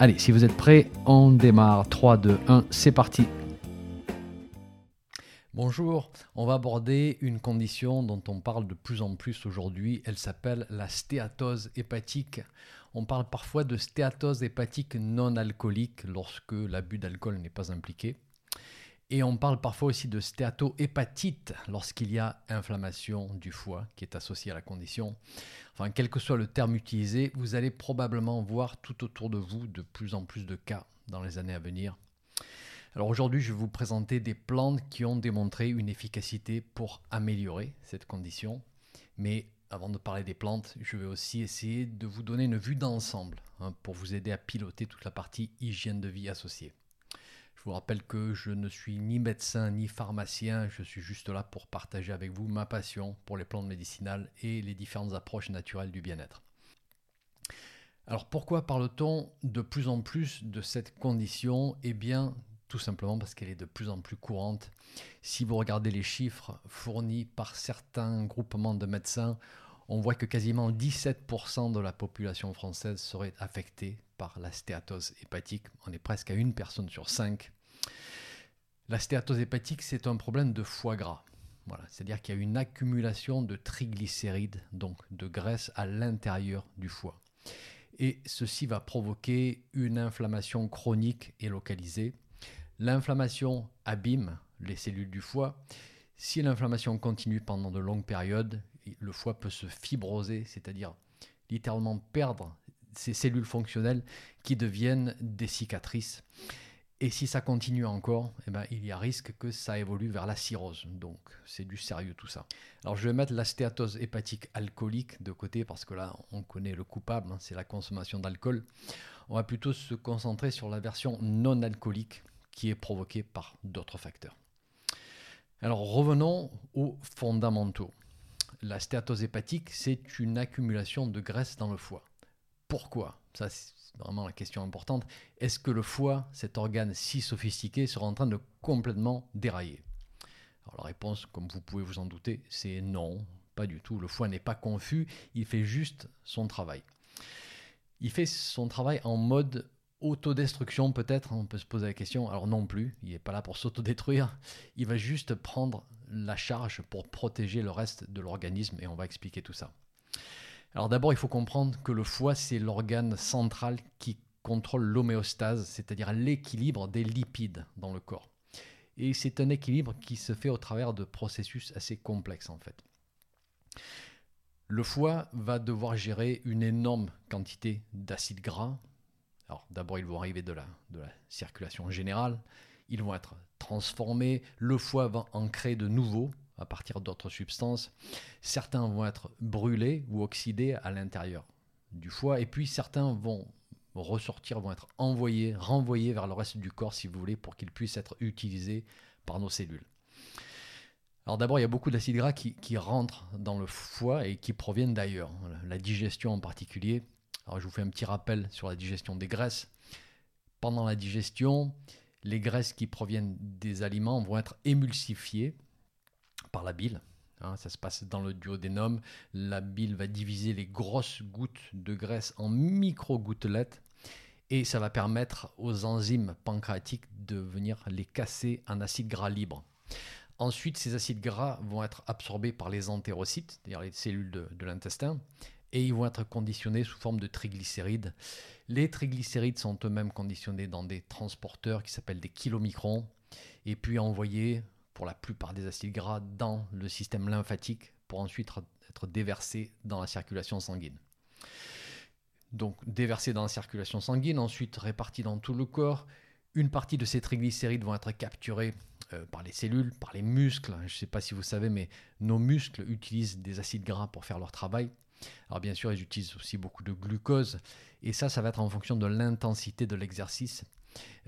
Allez, si vous êtes prêts, on démarre. 3, 2, 1, c'est parti. Bonjour, on va aborder une condition dont on parle de plus en plus aujourd'hui. Elle s'appelle la stéatose hépatique. On parle parfois de stéatose hépatique non alcoolique lorsque l'abus d'alcool n'est pas impliqué. Et on parle parfois aussi de stéatohépatite lorsqu'il y a inflammation du foie qui est associée à la condition. Enfin, quel que soit le terme utilisé, vous allez probablement voir tout autour de vous de plus en plus de cas dans les années à venir. Alors aujourd'hui, je vais vous présenter des plantes qui ont démontré une efficacité pour améliorer cette condition. Mais avant de parler des plantes, je vais aussi essayer de vous donner une vue d'ensemble hein, pour vous aider à piloter toute la partie hygiène de vie associée. Vous rappelle que je ne suis ni médecin ni pharmacien, je suis juste là pour partager avec vous ma passion pour les plantes médicinales et les différentes approches naturelles du bien-être. Alors pourquoi parle-t-on de plus en plus de cette condition? Eh bien, tout simplement parce qu'elle est de plus en plus courante. Si vous regardez les chiffres fournis par certains groupements de médecins, on voit que quasiment 17% de la population française serait affectée par la stéatose hépatique. On est presque à une personne sur cinq. La stéatose hépatique, c'est un problème de foie gras. Voilà, c'est-à-dire qu'il y a une accumulation de triglycérides, donc de graisse à l'intérieur du foie. Et ceci va provoquer une inflammation chronique et localisée. L'inflammation abîme les cellules du foie. Si l'inflammation continue pendant de longues périodes, le foie peut se fibroser, c'est-à-dire littéralement perdre ces cellules fonctionnelles qui deviennent des cicatrices. Et si ça continue encore, eh ben, il y a risque que ça évolue vers la cirrhose. Donc c'est du sérieux tout ça. Alors je vais mettre la stéatose hépatique alcoolique de côté parce que là on connaît le coupable, hein, c'est la consommation d'alcool. On va plutôt se concentrer sur la version non alcoolique qui est provoquée par d'autres facteurs. Alors revenons aux fondamentaux. La stéatose hépatique, c'est une accumulation de graisse dans le foie. Pourquoi? Ça, c'est vraiment la question importante. Est-ce que le foie, cet organe si sophistiqué, sera en train de complètement dérailler? Alors la réponse, comme vous pouvez vous en douter, c'est non, pas du tout. Le foie n'est pas confus, il fait juste son travail. Il fait son travail en mode autodestruction peut-être, on peut se poser la question. Alors non plus, il n'est pas là pour s'autodétruire, il va juste prendre la charge pour protéger le reste de l'organisme et on va expliquer tout ça. Alors d'abord, il faut comprendre que le foie, c'est l'organe central qui contrôle l'homéostase, c'est-à-dire l'équilibre des lipides dans le corps. Et c'est un équilibre qui se fait au travers de processus assez complexes en fait. Le foie va devoir gérer une énorme quantité d'acides gras. Alors d'abord, ils vont arriver de la, de la circulation générale, ils vont être transformés, le foie va en créer de nouveaux à partir d'autres substances. Certains vont être brûlés ou oxydés à l'intérieur du foie, et puis certains vont ressortir, vont être envoyés, renvoyés vers le reste du corps, si vous voulez, pour qu'ils puissent être utilisés par nos cellules. Alors d'abord, il y a beaucoup d'acides gras qui, rentrent dans le foie et qui proviennent d'ailleurs, la digestion en particulier. Alors je vous fais un petit rappel sur la digestion des graisses. Pendant la digestion, les graisses qui proviennent des aliments vont être émulsifiées par la bile. Hein, ça se passe dans le duodénum. La bile va diviser les grosses gouttes de graisse en micro-gouttelettes et ça va permettre aux enzymes pancréatiques de venir les casser en acides gras libres. Ensuite, ces acides gras vont être absorbés par les entérocytes, c'est-à-dire les cellules de, de l'intestin, et ils vont être conditionnés sous forme de triglycérides. Les triglycérides sont eux-mêmes conditionnés dans des transporteurs qui s'appellent des kilomicrons, et puis envoyés pour la plupart des acides gras dans le système lymphatique pour ensuite être déversés dans la circulation sanguine. Donc déversés dans la circulation sanguine, ensuite répartis dans tout le corps. Une partie de ces triglycérides vont être capturés euh, par les cellules, par les muscles. Je ne sais pas si vous savez, mais nos muscles utilisent des acides gras pour faire leur travail. Alors bien sûr, ils utilisent aussi beaucoup de glucose. Et ça, ça va être en fonction de l'intensité de l'exercice.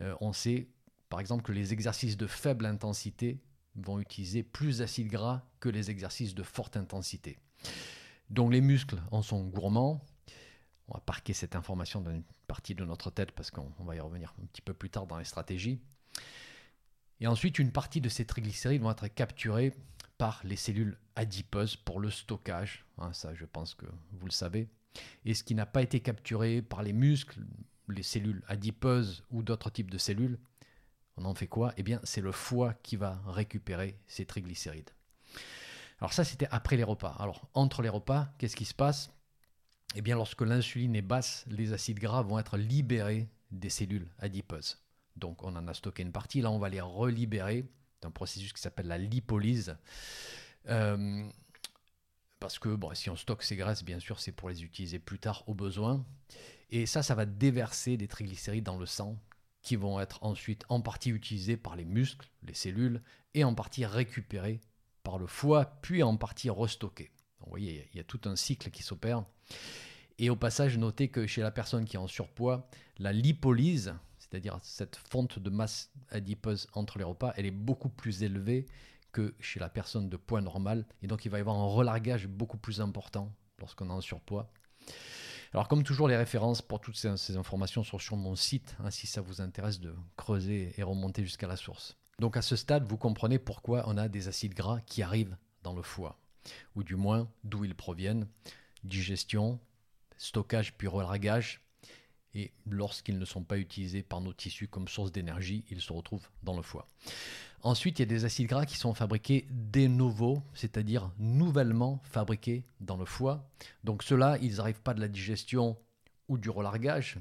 Euh, on sait par exemple, que les exercices de faible intensité vont utiliser plus d'acides gras que les exercices de forte intensité. Donc les muscles en sont gourmands. On va parquer cette information dans une partie de notre tête parce qu'on va y revenir un petit peu plus tard dans les stratégies. Et ensuite, une partie de ces triglycérides vont être capturés par les cellules adipeuses pour le stockage. Hein, ça, je pense que vous le savez. Et ce qui n'a pas été capturé par les muscles, les cellules adipeuses ou d'autres types de cellules, on en fait quoi? Eh bien, c'est le foie qui va récupérer ces triglycérides. Alors ça, c'était après les repas. Alors, entre les repas, qu'est-ce qui se passe? Eh bien, lorsque l'insuline est basse, les acides gras vont être libérés des cellules adipeuses. Donc, on en a stocké une partie. Là, on va les relibérer d'un processus qui s'appelle la lipolyse. Euh, parce que si on stocke ces graisses, bien sûr, c'est pour les utiliser plus tard au besoin. Et ça, ça va déverser des triglycérides dans le sang qui vont être ensuite en partie utilisés par les muscles, les cellules, et en partie récupérés par le foie, puis en partie restocké. vous voyez, il y a tout un cycle qui s'opère. Et au passage, notez que chez la personne qui est en surpoids, la lipolyse, c'est-à-dire cette fonte de masse adipeuse entre les repas, elle est beaucoup plus élevée que chez la personne de poids normal. Et donc, il va y avoir un relargage beaucoup plus important lorsqu'on est en surpoids. Alors, comme toujours, les références pour toutes ces, informations sont sur mon site, hein, si ça vous intéresse de creuser et remonter jusqu'à la source. Donc à ce stade, vous comprenez pourquoi on a des acides gras qui arrivent dans le foie, ou du moins d'où ils proviennent. Digestion, stockage puis relargage, et lorsqu'ils ne sont pas utilisés par nos tissus comme source d'énergie, ils se retrouvent dans le foie. Ensuite, il y a des acides gras qui sont fabriqués de novo, c'est-à-dire nouvellement fabriqués dans le foie. Donc ceux-là, ils n'arrivent pas de la digestion ou du relargage.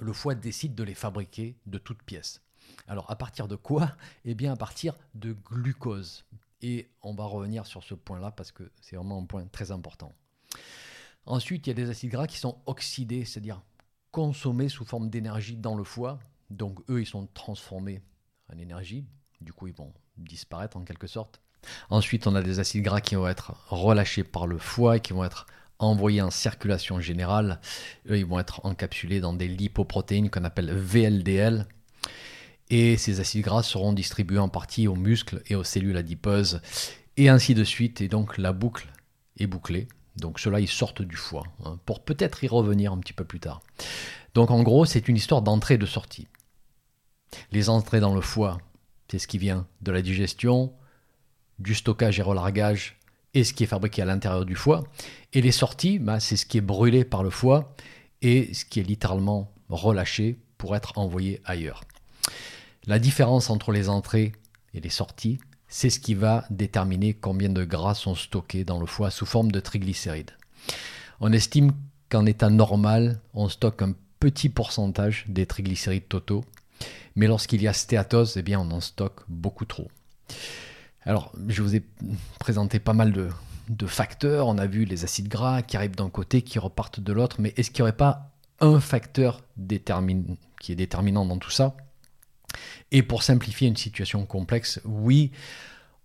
Le foie décide de les fabriquer de toutes pièces. Alors à partir de quoi? Eh bien à partir de glucose. Et on va revenir sur ce point-là parce que c'est vraiment un point très important. Ensuite, il y a des acides gras qui sont oxydés, c'est-à-dire consommés sous forme d'énergie dans le foie. Donc eux, ils sont transformés en énergie. Du coup, ils vont disparaître en quelque sorte. Ensuite, on a des acides gras qui vont être relâchés par le foie et qui vont être envoyés en circulation générale. Eux, ils vont être encapsulés dans des lipoprotéines qu'on appelle VLDL et ces acides gras seront distribués en partie aux muscles et aux cellules adipeuses, et ainsi de suite, et donc la boucle est bouclée. Donc ceux-là, ils sortent du foie, hein, pour peut-être y revenir un petit peu plus tard. Donc en gros, c'est une histoire d'entrée et de sortie. Les entrées dans le foie, c'est ce qui vient de la digestion, du stockage et relargage, et ce qui est fabriqué à l'intérieur du foie. Et les sorties, bah, c'est ce qui est brûlé par le foie, et ce qui est littéralement relâché pour être envoyé ailleurs. La différence entre les entrées et les sorties, c'est ce qui va déterminer combien de gras sont stockés dans le foie sous forme de triglycérides. On estime qu'en état normal, on stocke un petit pourcentage des triglycérides totaux, mais lorsqu'il y a stéatose, eh bien, on en stocke beaucoup trop. Alors, je vous ai présenté pas mal de, de facteurs. On a vu les acides gras qui arrivent d'un côté, qui repartent de l'autre, mais est-ce qu'il n'y aurait pas un facteur qui est déterminant dans tout ça? Et pour simplifier une situation complexe, oui,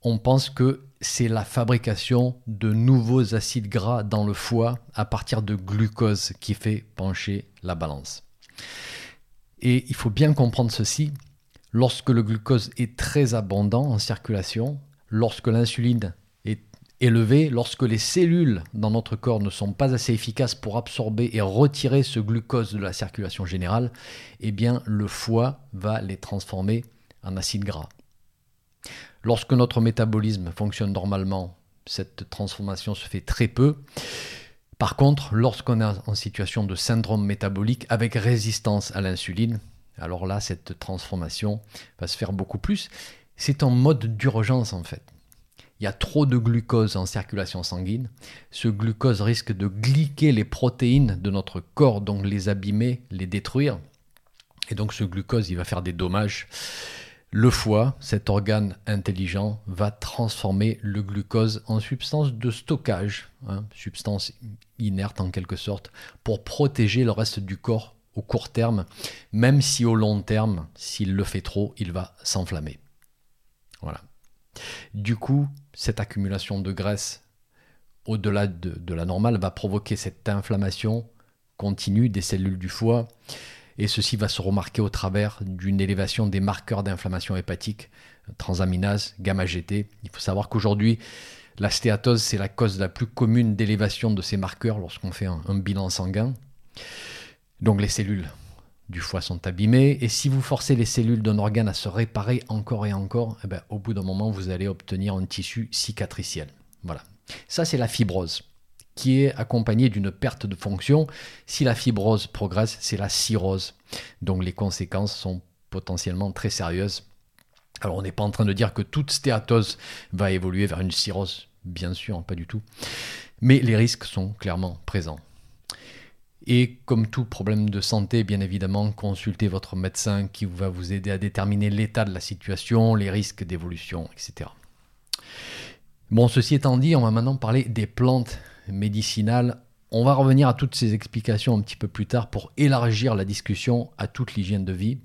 on pense que c'est la fabrication de nouveaux acides gras dans le foie à partir de glucose qui fait pencher la balance. Et il faut bien comprendre ceci, lorsque le glucose est très abondant en circulation, lorsque l'insuline élevé lorsque les cellules dans notre corps ne sont pas assez efficaces pour absorber et retirer ce glucose de la circulation générale, eh bien le foie va les transformer en acides gras. Lorsque notre métabolisme fonctionne normalement, cette transformation se fait très peu. Par contre, lorsqu'on est en situation de syndrome métabolique avec résistance à l'insuline, alors là, cette transformation va se faire beaucoup plus. C'est en mode d'urgence en fait il y a trop de glucose en circulation sanguine. Ce glucose risque de glyquer les protéines de notre corps, donc les abîmer, les détruire. Et donc ce glucose, il va faire des dommages. Le foie, cet organe intelligent, va transformer le glucose en substance de stockage, hein, substance inerte en quelque sorte, pour protéger le reste du corps au court terme, même si au long terme, s'il le fait trop, il va s'enflammer. Voilà. Du coup, cette accumulation de graisse au-delà de, la normale va provoquer cette inflammation continue des cellules du foie. Et ceci va se remarquer au travers d'une élévation des marqueurs d'inflammation hépatique, transaminase, gamma-GT. Il faut savoir qu'aujourd'hui, la stéatose, c'est la cause la plus commune d'élévation de ces marqueurs lorsqu'on fait un, bilan sanguin. Donc les cellules du foie sont abîmées, et si vous forcez les cellules d'un organe à se réparer encore et encore, eh ben, au bout d'un moment, vous allez obtenir un tissu cicatriciel. Voilà. Ça, c'est la fibrose qui est accompagnée d'une perte de fonction. Si la fibrose progresse, c'est la cirrhose. Donc les conséquences sont potentiellement très sérieuses. Alors on n'est pas en train de dire que toute stéatose va évoluer vers une cirrhose, bien sûr, pas du tout. Mais les risques sont clairement présents. Et comme tout problème de santé, bien évidemment, consultez votre médecin qui va vous aider à déterminer l'état de la situation, les risques d'évolution, etc. Bon, ceci étant dit, on va maintenant parler des plantes médicinales. On va revenir à toutes ces explications un petit peu plus tard pour élargir la discussion à toute l'hygiène de vie.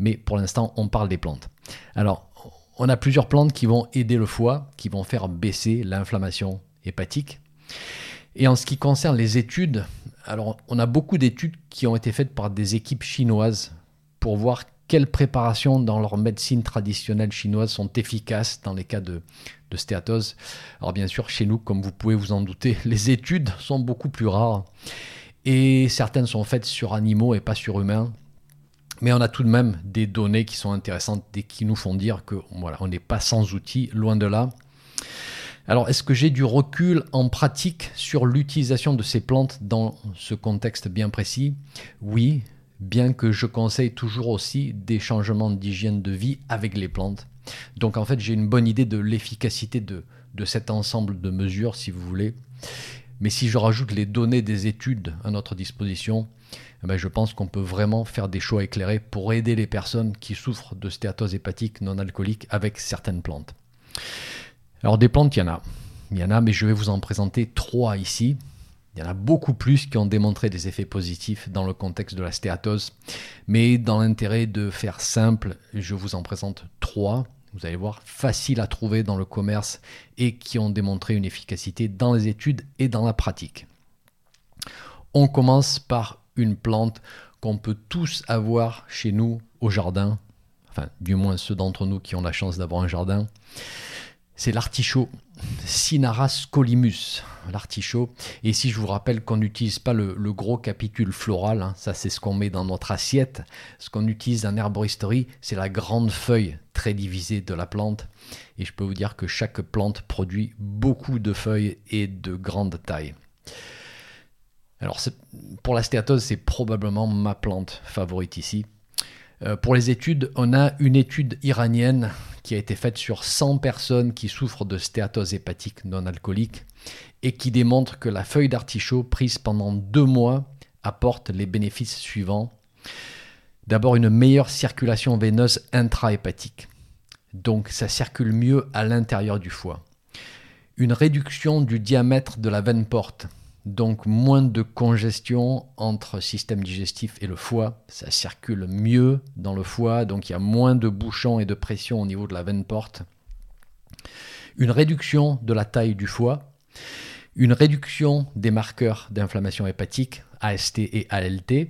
Mais pour l'instant, on parle des plantes. Alors, on a plusieurs plantes qui vont aider le foie, qui vont faire baisser l'inflammation hépatique. Et en ce qui concerne les études, alors on a beaucoup d'études qui ont été faites par des équipes chinoises pour voir quelles préparations dans leur médecine traditionnelle chinoise sont efficaces dans les cas de, stéatose. Alors bien sûr, chez nous, comme vous pouvez vous en douter, les études sont beaucoup plus rares et certaines sont faites sur animaux et pas sur humains. Mais on a tout de même des données qui sont intéressantes et qui nous font dire que voilà, on n'est pas sans outils, loin de là. Alors, est-ce que j'ai du recul en pratique sur l'utilisation de ces plantes dans ce contexte bien précis? Oui, bien que je conseille toujours aussi des changements d'hygiène de vie avec les plantes. Donc en fait, j'ai une bonne idée de l'efficacité de, cet ensemble de mesures, si vous voulez. Mais si je rajoute les données des études à notre disposition, eh ben, je pense qu'on peut vraiment faire des choix éclairés pour aider les personnes qui souffrent de stéatose hépatique non alcoolique avec certaines plantes. Alors des plantes, il y en a. Il y en a, mais je vais vous en présenter trois ici. Il y en a beaucoup plus qui ont démontré des effets positifs dans le contexte de la stéatose. Mais dans l'intérêt de faire simple, je vous en présente trois. Vous allez voir, faciles à trouver dans le commerce et qui ont démontré une efficacité dans les études et dans la pratique. On commence par une plante qu'on peut tous avoir chez nous au jardin, enfin du moins ceux d'entre nous qui ont la chance d'avoir un jardin c'est l'artichaut. Cinaras colimus, l'artichaut. Et si je vous rappelle qu'on n'utilise pas le, gros capitule floral, hein, ça c'est ce qu'on met dans notre assiette. Ce qu'on utilise en herboristerie, c'est la grande feuille très divisée de la plante. Et je peux vous dire que chaque plante produit beaucoup de feuilles et de grande taille. Alors pour la stéatose, c'est probablement ma plante favorite ici. Euh, pour les études, on a une étude iranienne qui a été faite sur 100 personnes qui souffrent de stéatose hépatique non alcoolique et qui démontre que la feuille d'artichaut prise pendant deux mois apporte les bénéfices suivants. D'abord une meilleure circulation veineuse intrahépatique. Donc ça circule mieux à l'intérieur du foie. Une réduction du diamètre de la veine porte donc moins de congestion entre système digestif et le foie, ça circule mieux dans le foie, donc il y a moins de bouchons et de pression au niveau de la veine porte. Une réduction de la taille du foie, une réduction des marqueurs d'inflammation hépatique, AST et ALT, et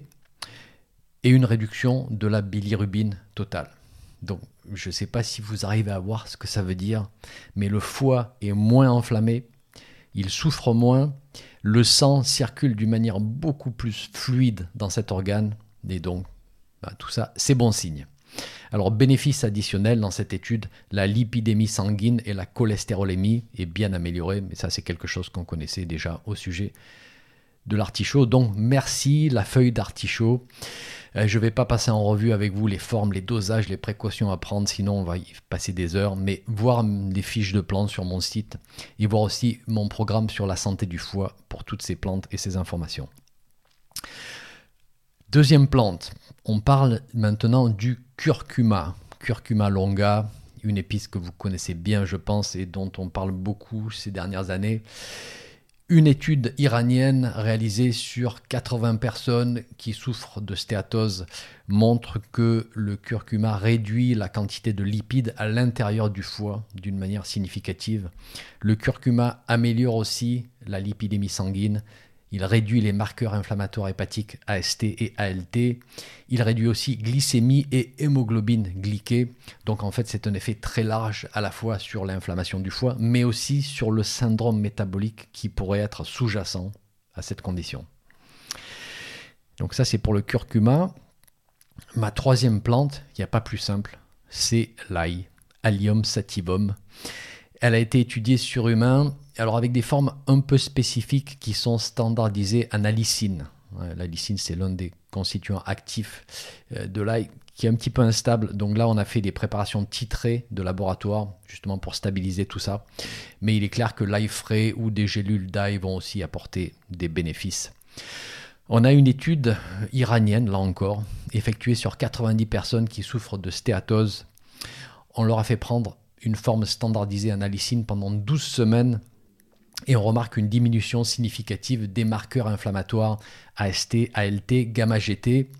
une réduction de la bilirubine totale. Donc je ne sais pas si vous arrivez à voir ce que ça veut dire, mais le foie est moins enflammé, il souffre moins, le sang circule d'une manière beaucoup plus fluide dans cet organe, et donc bah, tout ça, c'est bon signe. Alors, bénéfice additionnel dans cette étude, la lipidémie sanguine et la cholestérolémie est bien améliorée, mais ça c'est quelque chose qu'on connaissait déjà au sujet de l'artichaut. Donc merci la feuille d'artichaut. Euh, je ne vais pas passer en revue avec vous les formes, les dosages, les précautions à prendre, sinon on va y passer des heures. Mais voir les fiches de plantes sur mon site et voir aussi mon programme sur la santé du foie pour toutes ces plantes et ces informations. Deuxième plante, on parle maintenant du curcuma, curcuma longa, une épice que vous connaissez bien je pense et dont on parle beaucoup ces dernières années. Une étude iranienne réalisée sur 80 personnes qui souffrent de stéatose montre que le curcuma réduit la quantité de lipides à l'intérieur du foie d'une manière significative. Le curcuma améliore aussi la lipidémie sanguine. Il réduit les marqueurs inflammatoires hépatiques AST et ALT, il réduit aussi glycémie et hémoglobine glyquée. Donc en fait, c'est un effet très large à la fois sur l'inflammation du foie, mais aussi sur le syndrome métabolique qui pourrait être sous-jacent à cette condition. Donc ça, c'est pour le curcuma. Ma troisième plante, il n'y a pas plus simple, c'est l'ail, Allium sativum. Elle a été étudiée sur humains, alors avec des formes un peu spécifiques qui sont standardisées en allicine. La lysine, c'est l'un des constituants actifs euh, de l'ail qui est un petit peu instable. Donc là, on a fait des préparations titrées de laboratoire, justement pour stabiliser tout ça. Mais il est clair que l'ail frais ou des gélules d'ail vont aussi apporter des bénéfices. On a une étude iranienne, là encore, effectuée sur 90 personnes qui souffrent de stéatose. On leur a fait prendre une forme standardisée en allicine pendant 12 semaines et on remarque une diminution significative des marqueurs inflammatoires AST, ALT, gamma GT.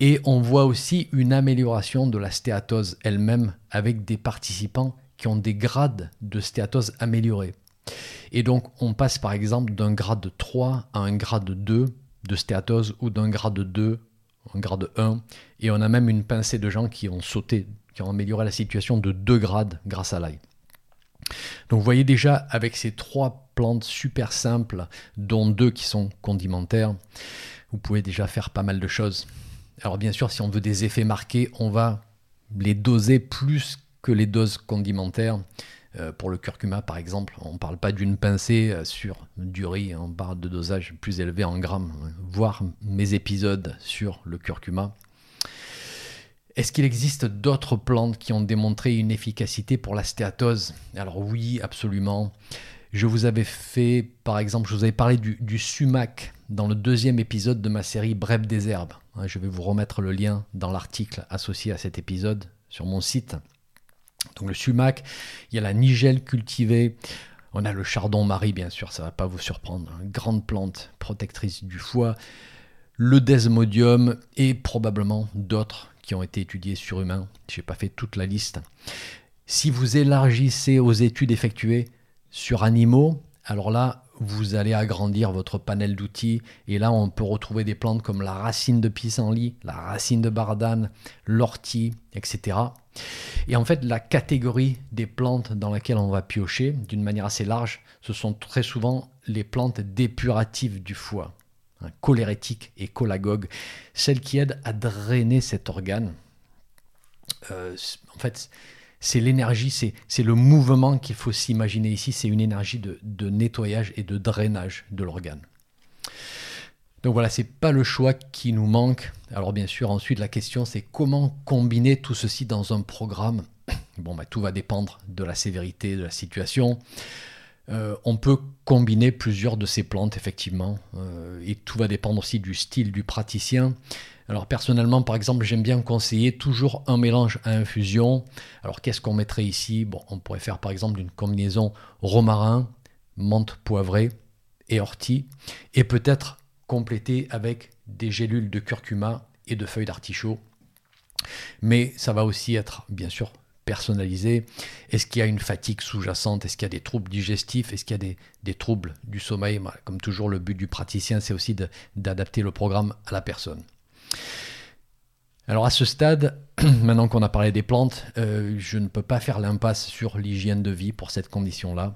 Et on voit aussi une amélioration de la stéatose elle-même avec des participants qui ont des grades de stéatose améliorés. Et donc on passe par exemple d'un grade 3 à un grade 2 de stéatose ou d'un grade 2 à un grade 1. Et on a même une pincée de gens qui ont sauté, qui ont amélioré la situation de 2 grades grâce à l'ail. Donc vous voyez déjà avec ces trois plantes super simples, dont deux qui sont condimentaires, vous pouvez déjà faire pas mal de choses. Alors bien sûr, si on veut des effets marqués, on va les doser plus que les doses condimentaires. Euh, pour le curcuma, par exemple, on ne parle pas d'une pincée euh, sur du riz, on parle de dosage plus élevé en grammes. Voir mes épisodes sur le curcuma. Est-ce qu'il existe d'autres plantes qui ont démontré une efficacité pour la stéatose? Alors oui, absolument. Je vous avais fait, par exemple, je vous avais parlé du, sumac dans le deuxième épisode de ma série Bref des herbes. Hein, je vais vous remettre le lien dans l'article associé à cet épisode sur mon site. Donc le sumac, il y a la nigelle cultivée, on a le chardon-marie bien sûr, ça ne va pas vous surprendre, une grande plante protectrice du foie, le desmodium et probablement d'autres qui ont été étudiés sur humains. Je n'ai pas fait toute la liste. Si vous élargissez aux études effectuées sur animaux, alors là, vous allez agrandir votre panel d'outils. Et là, on peut retrouver des plantes comme la racine de pissenlit, la racine de bardane, l'ortie, etc. Et en fait, la catégorie des plantes dans laquelle on va piocher, d'une manière assez large, ce sont très souvent les plantes dépuratives du foie cholérétique et cholagogue, celle qui aide à drainer cet organe. Euh, en fait, c'est l'énergie, c'est le mouvement qu'il faut s'imaginer ici, c'est une énergie de, nettoyage et de drainage de l'organe. Donc voilà, c'est pas le choix qui nous manque. Alors bien sûr, ensuite la question c'est comment combiner tout ceci dans un programme? Bon, bah, tout va dépendre de la sévérité de la situation. Euh, on peut combiner plusieurs de ces plantes, effectivement, euh, et tout va dépendre aussi du style du praticien. Alors personnellement, par exemple, j'aime bien conseiller toujours un mélange à infusion. Alors qu'est-ce qu'on mettrait ici? Bon, on pourrait faire par exemple une combinaison romarin, menthe poivrée et ortie, et peut-être compléter avec des gélules de curcuma et de feuilles d'artichaut. Mais ça va aussi être, bien sûr, personnalisé. Est-ce qu'il y a une fatigue sous-jacente? Est-ce qu'il y a des troubles digestifs? Est-ce qu'il y a des, troubles du sommeil? Comme toujours, le but du praticien, c'est aussi d'adapter le programme à la personne. Alors à ce stade, maintenant qu'on a parlé des plantes, euh, je ne peux pas faire l'impasse sur l'hygiène de vie pour cette condition-là.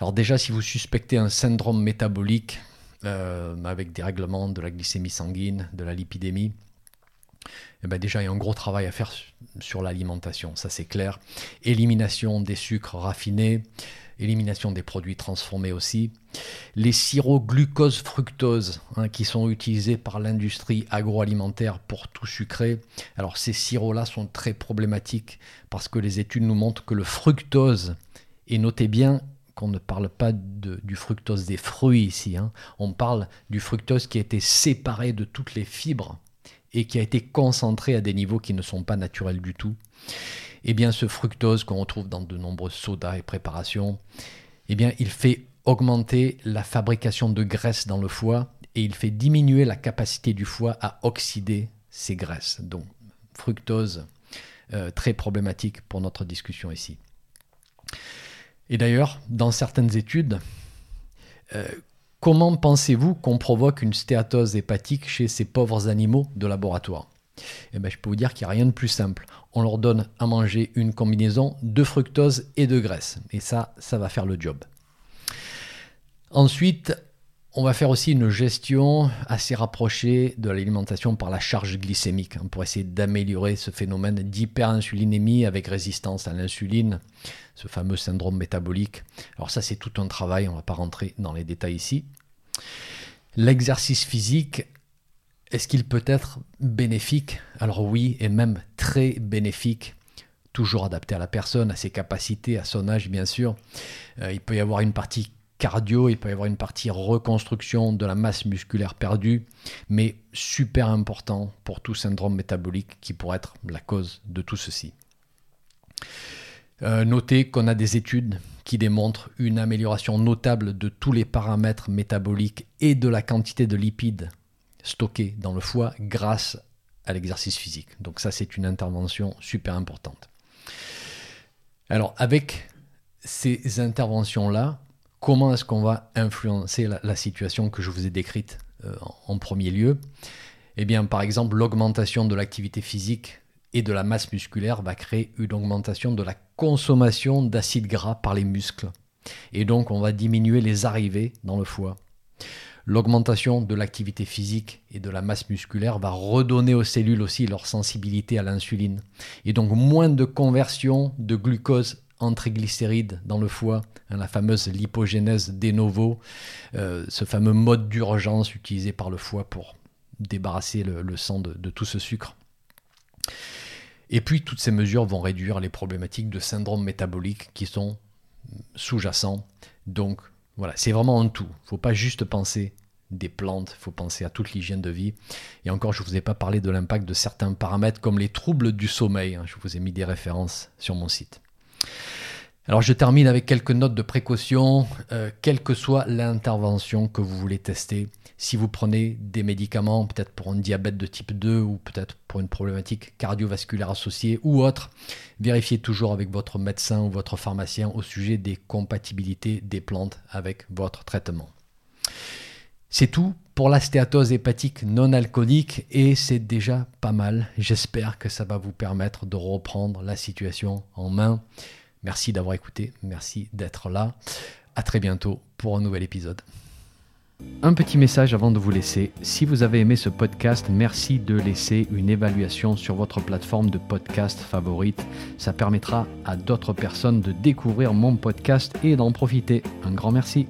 Alors déjà, si vous suspectez un syndrome métabolique euh, avec des règlements de la glycémie sanguine, de la lipidémie, eh ben déjà, il y a un gros travail à faire sur l'alimentation, ça c'est clair. Élimination des sucres raffinés, élimination des produits transformés aussi. Les sirops glucose-fructose hein, qui sont utilisés par l'industrie agroalimentaire pour tout sucrer. Alors ces sirops-là sont très problématiques parce que les études nous montrent que le fructose, et notez bien qu'on ne parle pas du fructose des fruits ici, hein. on parle du fructose qui a été séparé de toutes les fibres et qui a été concentré à des niveaux qui ne sont pas naturels du tout, eh bien ce fructose qu'on retrouve dans de nombreux sodas et préparations, eh bien il fait augmenter la fabrication de graisse dans le foie et il fait diminuer la capacité du foie à oxyder ces graisses. Donc fructose euh, très problématique pour notre discussion ici. Et d'ailleurs, dans certaines études, euh, comment pensez-vous qu'on provoque une stéatose hépatique chez ces pauvres animaux de laboratoire? Eh bien, je peux vous dire qu'il n'y a rien de plus simple. On leur donne à manger une combinaison de fructose et de graisse. Et ça, ça va faire le job. Ensuite, on va faire aussi une gestion assez rapprochée de l'alimentation par la charge glycémique hein, pour essayer d'améliorer ce phénomène d'hyperinsulinémie avec résistance à l'insuline, ce fameux syndrome métabolique. Alors ça c'est tout un travail, on ne va pas rentrer dans les détails ici. L'exercice physique, est-ce qu'il peut être bénéfique? Alors oui, et même très bénéfique toujours adapté à la personne, à ses capacités, à son âge bien sûr. Euh, il peut y avoir une partie cardio, il peut y avoir une partie reconstruction de la masse musculaire perdue, mais super important pour tout syndrome métabolique qui pourrait être la cause de tout ceci. Euh, notez qu'on a des études qui démontrent une amélioration notable de tous les paramètres métaboliques et de la quantité de lipides stockés dans le foie grâce à l'exercice physique. Donc ça, c'est une intervention super importante. Alors avec ces interventions-là, comment est-ce qu'on va influencer la, situation que je vous ai décrite euh, en, premier lieu? Eh bien, par exemple, l'augmentation de l'activité physique et de la masse musculaire va créer une augmentation de la consommation d'acides gras par les muscles. Et donc, on va diminuer les arrivées dans le foie. L'augmentation de l'activité physique et de la masse musculaire va redonner aux cellules aussi leur sensibilité à l'insuline. Et donc moins de conversion de glucose en triglycérides dans le foie, hein, la fameuse lipogénèse de novo, euh, ce fameux mode d'urgence utilisé par le foie pour débarrasser le, sang de, de, tout ce sucre. Et puis toutes ces mesures vont réduire les problématiques de syndrome métabolique qui sont sous-jacents. Donc voilà, c'est vraiment en tout. Il ne faut pas juste penser des plantes, il faut penser à toute l'hygiène de vie. Et encore, je ne vous ai pas parlé de l'impact de certains paramètres comme les troubles du sommeil. Hein. Je vous ai mis des références sur mon site. Alors je termine avec quelques notes de précaution, euh, quelle que soit l'intervention que vous voulez tester. Si vous prenez des médicaments, peut-être pour un diabète de type 2 ou peut-être pour une problématique cardiovasculaire associée ou autre, vérifiez toujours avec votre médecin ou votre pharmacien au sujet des compatibilités des plantes avec votre traitement. C'est tout pour la stéatose hépatique non alcoolique et c'est déjà pas mal. J'espère que ça va vous permettre de reprendre la situation en main. Merci d'avoir écouté, merci d'être là. À très bientôt pour un nouvel épisode. Un petit message avant de vous laisser. Si vous avez aimé ce podcast, merci de laisser une évaluation sur votre plateforme de podcast favorite. Ça permettra à d'autres personnes de découvrir mon podcast et d'en profiter. Un grand merci.